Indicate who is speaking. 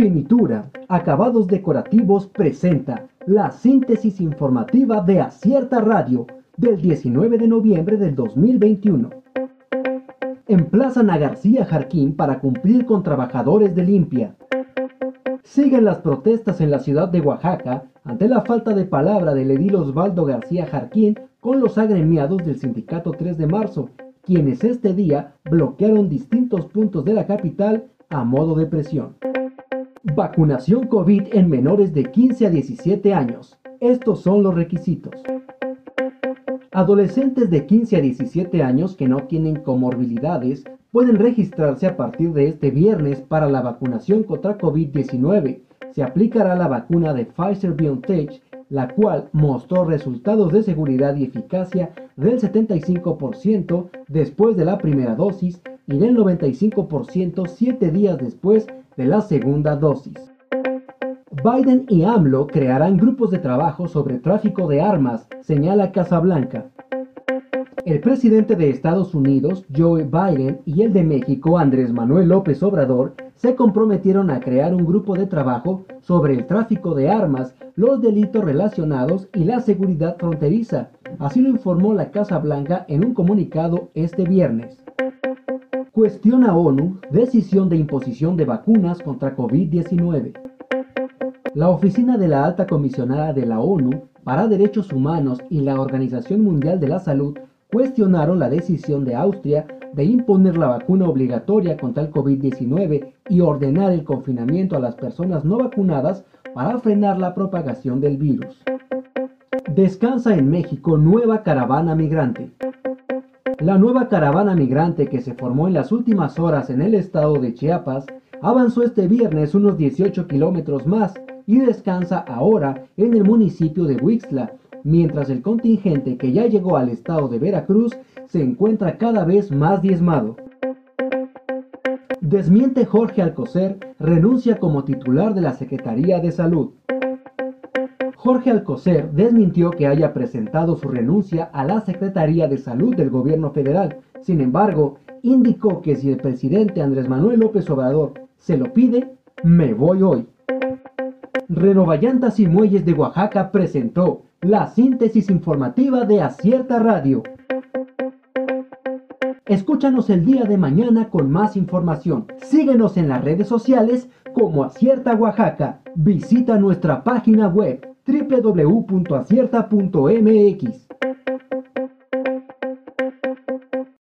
Speaker 1: Finitura, Acabados Decorativos presenta la síntesis informativa de Acierta Radio del 19 de noviembre del 2021. Emplazan a García Jarquín para cumplir con trabajadores de limpia. Siguen las protestas en la ciudad de Oaxaca ante la falta de palabra del edil Osvaldo García Jarquín con los agremiados del sindicato 3 de marzo, quienes este día bloquearon distintos puntos de la capital a modo de presión. Vacunación COVID en menores de 15 a 17 años. Estos son los requisitos. Adolescentes de 15 a 17 años que no tienen comorbilidades pueden registrarse a partir de este viernes para la vacunación contra COVID-19. Se aplicará la vacuna de Pfizer BioNTech, la cual mostró resultados de seguridad y eficacia del 75% después de la primera dosis y del 95% 7 días después de la segunda dosis. Biden y AMLO crearán grupos de trabajo sobre tráfico de armas, señala Casablanca. El presidente de Estados Unidos, Joe Biden, y el de México, Andrés Manuel López Obrador, se comprometieron a crear un grupo de trabajo sobre el tráfico de armas, los delitos relacionados y la seguridad fronteriza. Así lo informó la Casa Blanca en un comunicado este viernes. Cuestiona ONU decisión de imposición de vacunas contra COVID-19. La Oficina de la Alta Comisionada de la ONU para Derechos Humanos y la Organización Mundial de la Salud cuestionaron la decisión de Austria de imponer la vacuna obligatoria contra el COVID-19 y ordenar el confinamiento a las personas no vacunadas para frenar la propagación del virus. Descansa en México nueva caravana migrante. La nueva caravana migrante que se formó en las últimas horas en el estado de Chiapas avanzó este viernes unos 18 kilómetros más y descansa ahora en el municipio de Huixla, mientras el contingente que ya llegó al estado de Veracruz se encuentra cada vez más diezmado. Desmiente Jorge Alcocer renuncia como titular de la Secretaría de Salud. Jorge Alcocer desmintió que haya presentado su renuncia a la Secretaría de Salud del Gobierno Federal. Sin embargo, indicó que si el presidente Andrés Manuel López Obrador se lo pide, me voy hoy. Renovallantas y Muelles de Oaxaca presentó la síntesis informativa de Acierta Radio. Escúchanos el día de mañana con más información. Síguenos en las redes sociales como Acierta Oaxaca. Visita nuestra página web www.acierta.mx.